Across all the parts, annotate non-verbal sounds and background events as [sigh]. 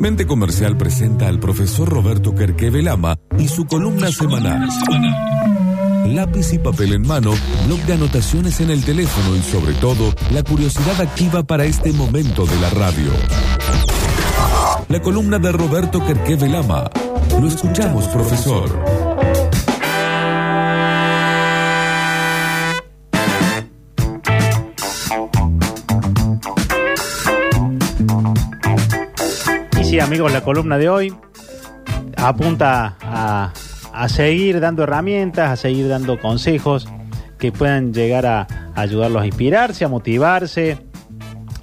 Mente Comercial presenta al profesor Roberto Kerkeve Lama y su columna semanal. Lápiz y papel en mano, blog de anotaciones en el teléfono y sobre todo, la curiosidad activa para este momento de la radio. La columna de Roberto Kerkeve Lama. Lo escuchamos, profesor. Sí, amigos, la columna de hoy apunta a, seguir dando herramientas, a seguir dando consejos que puedan llegar a, ayudarlos a inspirarse, a motivarse,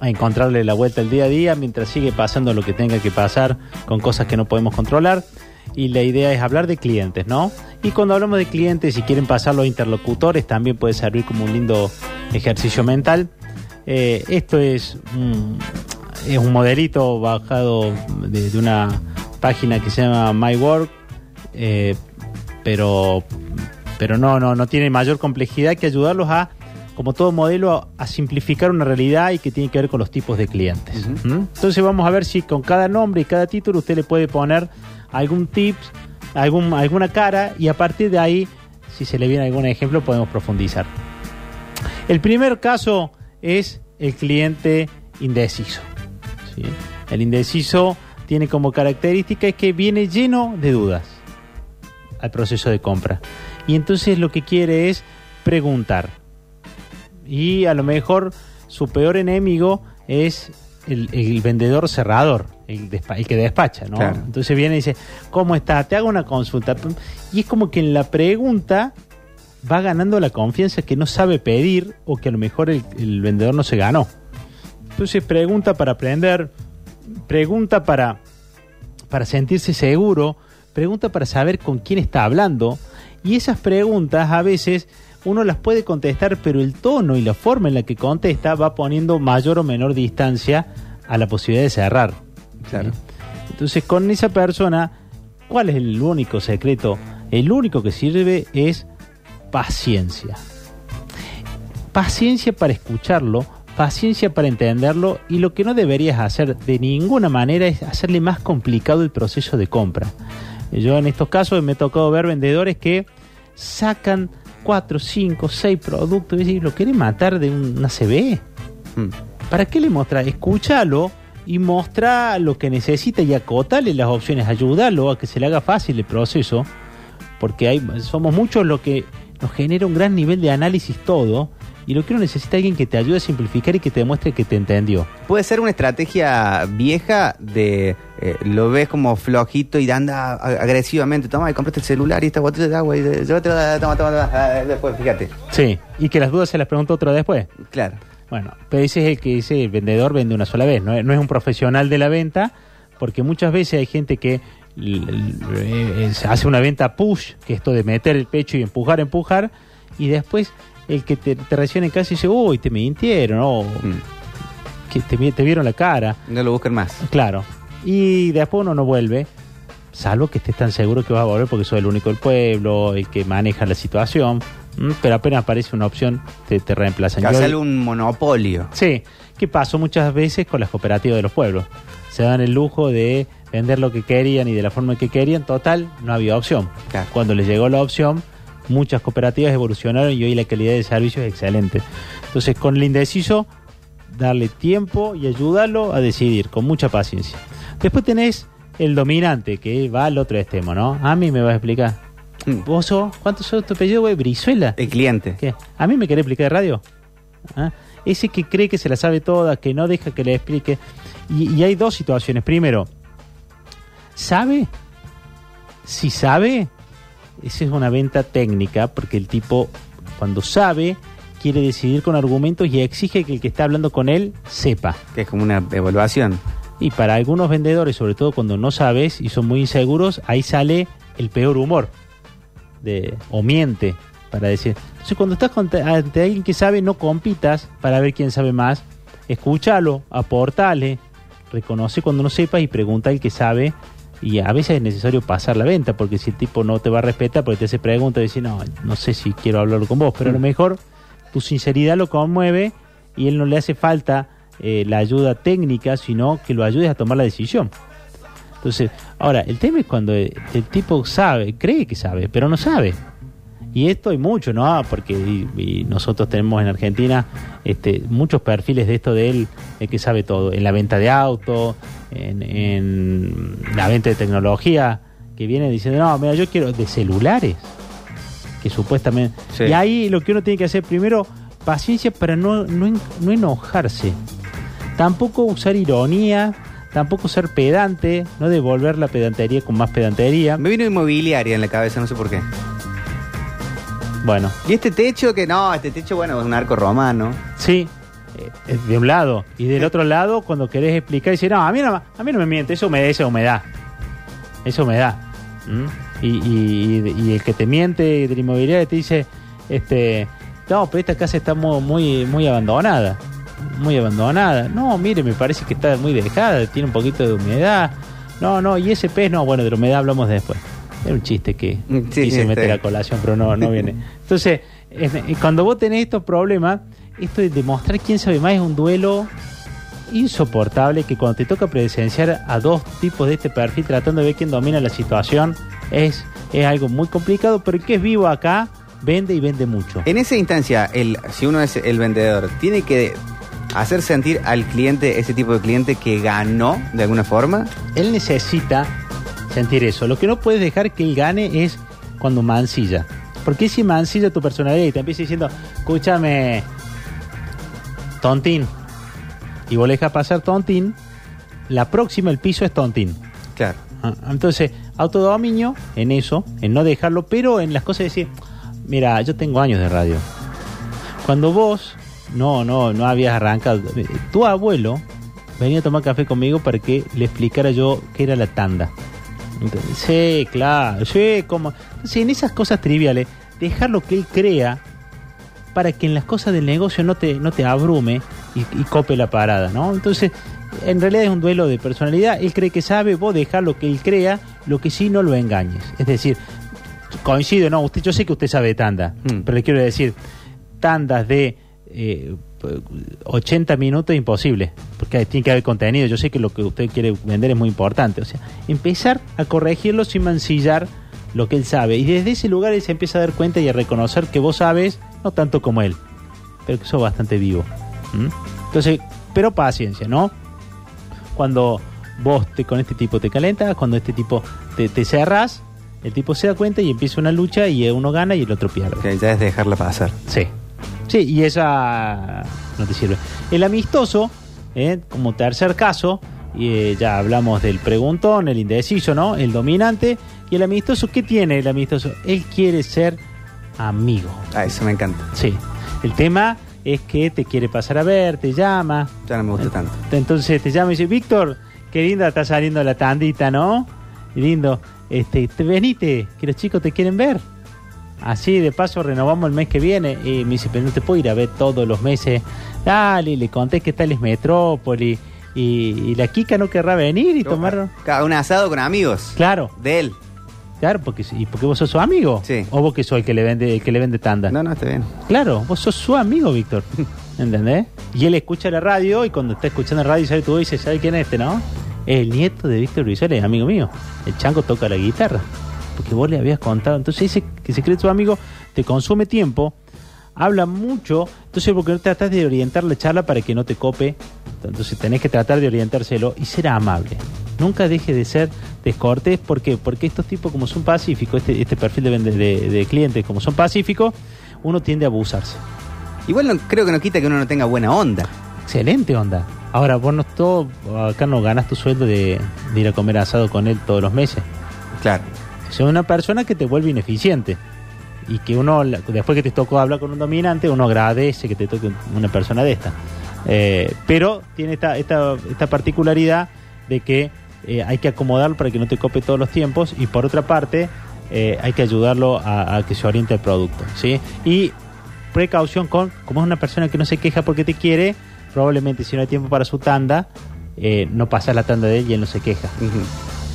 a encontrarle la vuelta al día a día mientras sigue pasando lo que tenga que pasar con cosas que no podemos controlar. Y la idea es hablar de clientes, ¿no? Y cuando hablamos de clientes y quieren pasar los interlocutores, también puede servir como un lindo ejercicio mental. Eh, esto es es un modelito bajado de, una página que se llama My Work, eh, pero, pero no, no, no tiene mayor complejidad que ayudarlos a, como todo modelo, a, simplificar una realidad y que tiene que ver con los tipos de clientes. ¿Mm? Entonces vamos a ver si con cada nombre y cada título usted le puede poner algún tips, algún, alguna cara y a partir de ahí, si se le viene algún ejemplo, podemos profundizar. El primer caso es el cliente indeciso. El indeciso tiene como característica que viene lleno de dudas al proceso de compra. Y entonces lo que quiere es preguntar. Y a lo mejor su peor enemigo es el, vendedor cerrador, el, que despacha, ¿no? Entonces viene y dice, ¿cómo está? Te hago una consulta. Y es como que en la pregunta va ganando la confianza que no sabe pedir o que a lo mejor el vendedor no se ganó. Entonces pregunta para aprender, pregunta para, para sentirse seguro, pregunta para saber con quién está hablando. Y esas preguntas a veces uno las puede contestar, pero el tono y la forma en la que contesta va poniendo mayor o menor distancia a la posibilidad de cerrar. Entonces, con esa persona, ¿cuál es el único secreto? El único que sirve es paciencia. Paciencia para escucharlo, paciencia para entenderlo y lo que no deberías hacer de ninguna manera es hacerle más complicado el proceso de compra. Yo en estos casos me he tocado ver vendedores que sacan 4, 5, 6 productos y lo quieren matar de una CB. Hmm. ¿Para qué le muestra? Escúchalo y mostra lo que necesita y acotale las opciones, ayudarlo a que se le haga fácil el proceso, porque hay, somos muchos los que nos genera un gran nivel de análisis todo y lo que uno necesita alguien que te ayude a simplificar y que te demuestre que te entendió. Puede ser una estrategia vieja de eh, lo ves como flojito y anda agresivamente, toma y compraste el celular y esta botella de agua y te toma, toma, toma, ah, después, fíjate. Sí, y que las dudas se las pregunto otra después. Claro. Bueno, pero ese es el que dice el vendedor vende una sola vez, no es, no es un profesional de la venta, porque muchas veces hay gente que eh, hace una venta push, que es esto de meter el pecho y empujar, empujar, y después el que te, te recibe en casa y dice, uy, te mintieron, o mm. que te, vieron la cara. No lo busquen más. Claro. Y después uno no vuelve, salvo que estés tan seguro que vas a volver porque soy el único del pueblo, el que maneja la situación. Pero apenas aparece una opción, te, te reemplazan. Hacerle un monopolio. Sí, que pasó muchas veces con las cooperativas de los pueblos. Se dan el lujo de vender lo que querían y de la forma que querían. Total, no había opción. Cuando les llegó la opción, muchas cooperativas evolucionaron y hoy la calidad de servicio es excelente. Entonces, con el indeciso, darle tiempo y ayudarlo a decidir, con mucha paciencia. Después tenés el dominante, que va al otro extremo, ¿no? A mí me vas a explicar. Mm. ¿Vos sos? ¿Cuánto sos tu apellido, güey? ¿Brizuela? El cliente. ¿Qué? ¿A mí me querés explicar de radio? ¿Ah? Ese que cree que se la sabe toda, que no deja que le explique. Y, y hay dos situaciones. Primero, ¿sabe? Si sabe, esa es una venta técnica porque el tipo cuando sabe quiere decidir con argumentos y exige que el que está hablando con él sepa. Que es como una evaluación. Y para algunos vendedores, sobre todo cuando no sabes y son muy inseguros, ahí sale el peor humor de o miente para decir. Entonces cuando estás ante alguien que sabe, no compitas para ver quién sabe más. Escúchalo, aportale, reconoce cuando no sepas y pregunta al que sabe y a veces es necesario pasar la venta, porque si el tipo no te va a respetar, porque te hace preguntas y dice, no, no sé si quiero hablar con vos, pero a lo mm. mejor tu sinceridad lo conmueve y él no le hace falta eh, la ayuda técnica, sino que lo ayudes a tomar la decisión. Entonces, ahora, el tema es cuando el, el tipo sabe, cree que sabe, pero no sabe. Y esto hay mucho, ¿no? Porque y- y nosotros tenemos en Argentina este, muchos perfiles de esto de él, el que sabe todo, en la venta de autos, en, en la venta de tecnología, que viene diciendo, no, mira, yo quiero de celulares, que supuestamente... Sí. Y ahí lo que uno tiene que hacer primero, paciencia para no, no, no enojarse. Tampoco usar ironía, tampoco ser pedante, no devolver la pedantería con más pedantería. Me vino inmobiliaria en la cabeza, no sé por qué. Bueno, Y este techo que no, este techo, bueno, es un arco romano. Sí, eh, de un lado. Y del otro lado, cuando querés explicar, dice, no, a mí no, a mí no me miente, eso me esa humedad. Esa humedad. ¿Mm? Y, y- y el que te miente de la inmobiliaria te dice, este, no, pero esta casa está mu- muy, muy abandonada. Muy abandonada. No, mire, me parece que está muy dejada, tiene un poquito de humedad. No, no, y ese pez, no, bueno, de la humedad hablamos después. Era un chiste que sí, quise sí, meter está a colación, pero no, no [laughs] viene. Entonces, es- cuando vos tenés estos problemas, esto de demostrar quién sabe más es un duelo insoportable que cuando te toca presenciar a dos tipos de este perfil tratando de ver quién domina la situación, es, es algo muy complicado, pero el que es vivo acá vende y vende mucho. En esa instancia, el, si uno es el vendedor, tiene que hacer sentir al cliente, ese tipo de cliente, que ganó de alguna forma. Él necesita sentir eso. Lo que no puedes dejar que él gane es cuando mancilla. Porque si mancilla tu personalidad y te empieza diciendo, escúchame, tontín, y vos le dejas pasar tontín, la próxima el piso es tontín. Claro. Ah, Entonces, autodominio en eso, en no dejarlo, pero en las cosas de decir, mira, yo tengo años de radio. Cuando vos no, no, no habías arrancado, eh, tu abuelo venía a tomar café conmigo para que le explicara yo qué era la tanda. Sí, claro, sí, como. En esas cosas triviales, dejarlo que él crea para que en las cosas del negocio no te, no te abrume y, y cope la parada, ¿no? Entonces, en realidad es un duelo de personalidad. Él cree que sabe, vos dejar lo que él crea, lo que sí no lo engañes. Es decir, coincido, no, usted, yo sé que usted sabe de tanda, Mm. pero le quiero decir, tandas de eh, 80 minutos es imposible, porque tiene que haber contenido. Yo sé que lo que usted quiere vender es muy importante. O sea, empezar a corregirlo sin mancillar lo que él sabe. Y desde ese lugar él se empieza a dar cuenta y a reconocer que vos sabes, no tanto como él, pero que sos bastante vivo. ¿Mm? Entonces, pero paciencia, ¿no? Cuando vos te, con este tipo te calentas, cuando este tipo te, te cerras, el tipo se da cuenta y empieza una lucha y uno gana y el otro pierde. Que ya es dejarla pasar. Sí. Sí, y esa no te sirve. El amistoso, eh, como tercer caso, y eh, ya hablamos del preguntón, el indeciso, ¿no? El dominante. Y el amistoso, ¿qué tiene el amistoso? Él quiere ser amigo. Ah, eso me encanta. Sí. El tema es que te quiere pasar a ver, te llama. Ya no me gusta tanto. Entonces te llama y dice, Víctor, qué linda está saliendo la tandita, ¿no? Lindo. Este, te venite, que los chicos te quieren ver. Así de paso renovamos el mes que viene. Y me dice, pero no te puedo ir a ver todos los meses. Dale, le conté que tal es Metrópoli. Y, y la Kika no querrá venir y tomar. Cada un asado con amigos. Claro, De él. claro, porque y porque vos sos su amigo. Sí. O vos que sos el que le vende, el que le vende tanda. No, no, está bien. Claro, vos sos su amigo, Víctor. [laughs] ¿Entendés? Y él escucha la radio y cuando está escuchando la radio sabe tú dices, ¿sabe quién es este, no? Es el nieto de Víctor Brizuela, es amigo mío. El chango toca la guitarra. Porque vos le habías contado. Entonces ese que se cree tu amigo te consume tiempo, habla mucho. Entonces porque no tratas de orientar la charla para que no te cope. Entonces tenés que tratar de orientárselo y ser amable. Nunca deje de ser descortés. ¿Por qué? Porque estos tipos como son pacíficos, este, este perfil de, de, de clientes como son pacíficos, uno tiende a abusarse. Igual no, creo que no quita que uno no tenga buena onda. Excelente onda. Ahora, vos no todo, acá no ganas tu sueldo de, de ir a comer asado con él todos los meses. Claro. Es una persona que te vuelve ineficiente. Y que uno, después que te tocó hablar con un dominante, uno agradece que te toque una persona de esta. Eh, pero tiene esta, esta, esta particularidad de que eh, hay que acomodarlo para que no te cope todos los tiempos. Y por otra parte, eh, hay que ayudarlo a, que se oriente al producto. ¿sí? Y precaución con, como es una persona que no se queja porque te quiere, probablemente si no hay tiempo para su tanda, no pasas la tanda de él y él no se queja.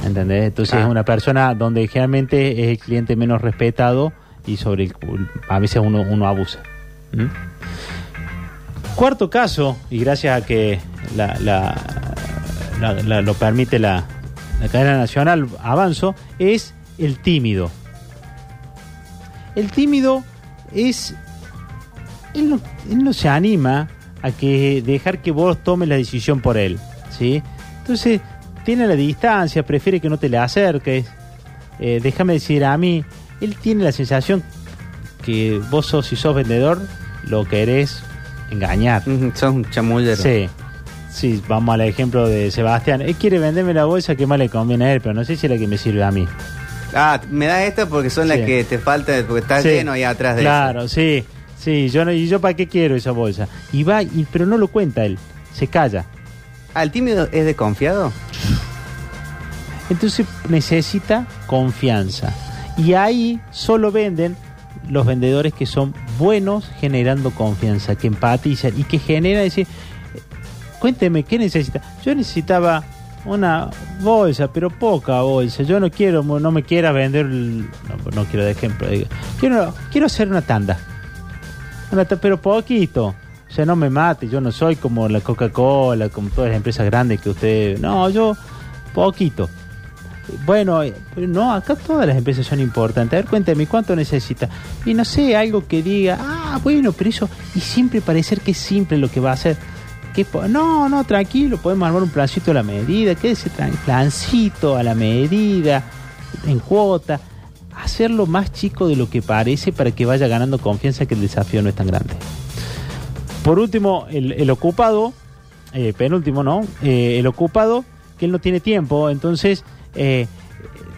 ¿Entendés? Entonces Ah. es una persona donde generalmente es el cliente menos respetado y sobre el a veces uno, uno abusa. ¿Mm? Cuarto caso, y gracias a que la, la- la- la- lo permite la, la cadena nacional Avanzo, es el tímido. El tímido es... Él no, él no se anima a que dejar que vos tomes la decisión por él, ¿sí? Entonces, tiene la distancia, prefiere que no te le acerques. Eh, déjame decir, a mí, él tiene la sensación que vos sos, si sos vendedor, lo querés engañar. Sos un chamullero. Sí. Sí, vamos al ejemplo de Sebastián. Él quiere venderme la bolsa que más le conviene a él, pero no sé si es la que me sirve a mí. Ah, me das esta porque son las que te faltan, porque está Sí. lleno ahí atrás de Claro, sí. Sí, yo no, y yo para qué quiero esa bolsa. Y va, y, pero no lo cuenta él. Se calla. ¿el tímido es desconfiado? Entonces necesita confianza. Y ahí solo venden los vendedores que son buenos generando confianza, que empatizan y que generan decir, cuénteme, ¿qué necesita? Yo necesitaba una bolsa, pero poca bolsa. Yo no quiero, no me quiera vender, no, quiero de ejemplo. Quiero, quiero hacer una tanda. Una ta- pero poquito. O sea, no me mate, yo no soy como la Coca-Cola, como todas las empresas grandes que usted... No, yo poquito. Bueno, eh, no, acá todas las empresas son importantes. A ver, cuéntame, ¿cuánto necesita? Y no sé, algo que diga, ah, bueno, pero eso, y siempre parecer que es simple lo que va a hacer. Que no, no, tranquilo, podemos armar un plancito a la medida, quédese tranquilo, plancito a la medida, en cuota, hacerlo más chico de lo que parece para que vaya ganando confianza que el desafío no es tan grande. Por último, el, el ocupado, eh, penúltimo, ¿no? Eh, el ocupado, que él no tiene tiempo, entonces eh,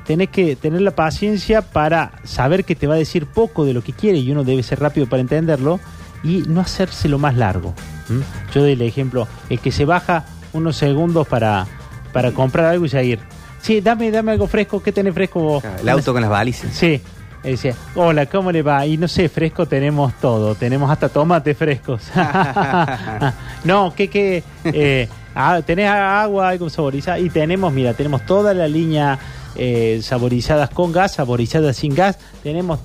tenés que tener la paciencia para saber que te va a decir poco de lo que quiere y uno debe ser rápido para entenderlo y no hacérselo más largo. ¿m? Yo doy el ejemplo, el que se baja unos segundos para, para comprar algo y seguir. Sí, dame, dame algo fresco, ¿qué tenés fresco vos? El auto con las balizas. Sí. Decía, hola, ¿cómo le va? Y no sé, fresco tenemos todo. Tenemos hasta tomates frescos. [laughs] [laughs] no, que que eh, ah, tenés agua, algo saborizado. Y tenemos, mira, tenemos toda la línea eh, saborizadas con gas, saborizadas sin gas. Tenemos...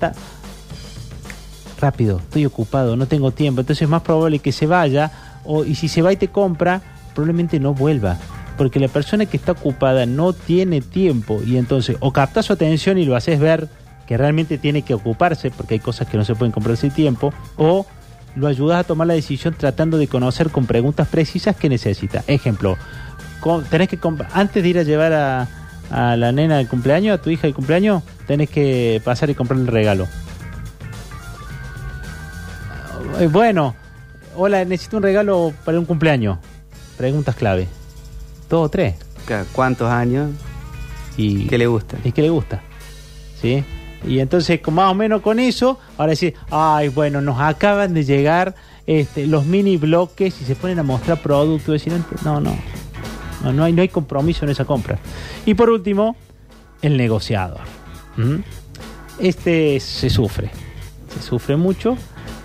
Rápido, estoy ocupado, no tengo tiempo. Entonces es más probable que se vaya. O, y si se va y te compra, probablemente no vuelva. Porque la persona que está ocupada no tiene tiempo. Y entonces o captas su atención y lo haces ver que realmente tiene que ocuparse, porque hay cosas que no se pueden comprar sin tiempo. O lo ayudas a tomar la decisión tratando de conocer con preguntas precisas que necesita. Ejemplo, tenés que antes de ir a llevar a, a la nena del cumpleaños, a tu hija del cumpleaños, tenés que pasar y comprarle el regalo. Eh, Bueno, hola, necesito un regalo para un cumpleaños. Preguntas clave. Dos o tres. ¿Cuántos años? Y, ¿Qué le gusta? ¿Y qué le gusta? ¿Sí? Y entonces, más o menos con eso, ahora decir, ay, bueno, nos acaban de llegar este, los mini bloques y se ponen a mostrar productos. no, no, no, no hay, no hay compromiso en esa compra. Y por último, el negociador. ¿Mm? Este se sufre, se sufre mucho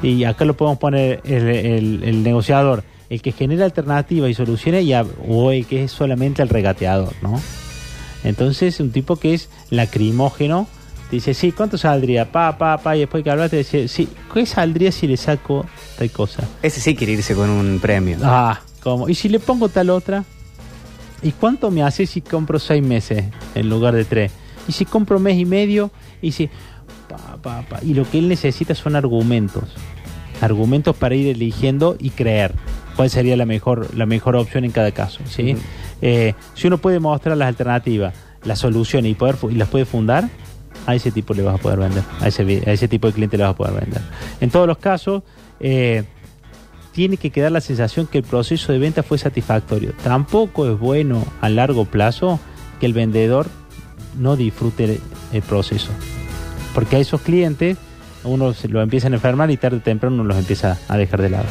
y acá lo podemos poner el, el- negociador, el que genera alternativas y soluciones y a- o el que es solamente el regateador, ¿no? Entonces, un tipo que es lacrimógeno, dice, sí, ¿cuánto saldría? Pa, pa, pa, y después que hablaste, dice, sí, ¿qué saldría si le saco tal cosa? Ese sí quiere irse con un premio. Ah, ¿cómo? ¿Y si le pongo tal otra? ¿Y cuánto me hace si compro seis meses en lugar de tres? ¿Y si compro mes y medio? ¿Y si...? Pa, pa, pa. Y lo que él necesita son argumentos. Argumentos para ir eligiendo y creer cuál sería la mejor, la mejor opción en cada caso. ¿sí? Eh, si uno puede mostrar las alternativas, las soluciones y, poder, y las puede fundar, a ese tipo le vas a poder vender. A ese, a ese tipo de cliente le vas a poder vender. En todos los casos... eh, tiene que quedar la sensación que el proceso de venta fue satisfactorio. Tampoco es bueno a largo plazo que el vendedor no disfrute el, proceso. Porque a esos clientes uno se lo empiezan a enfermar y tarde o temprano uno los empieza a dejar de lado.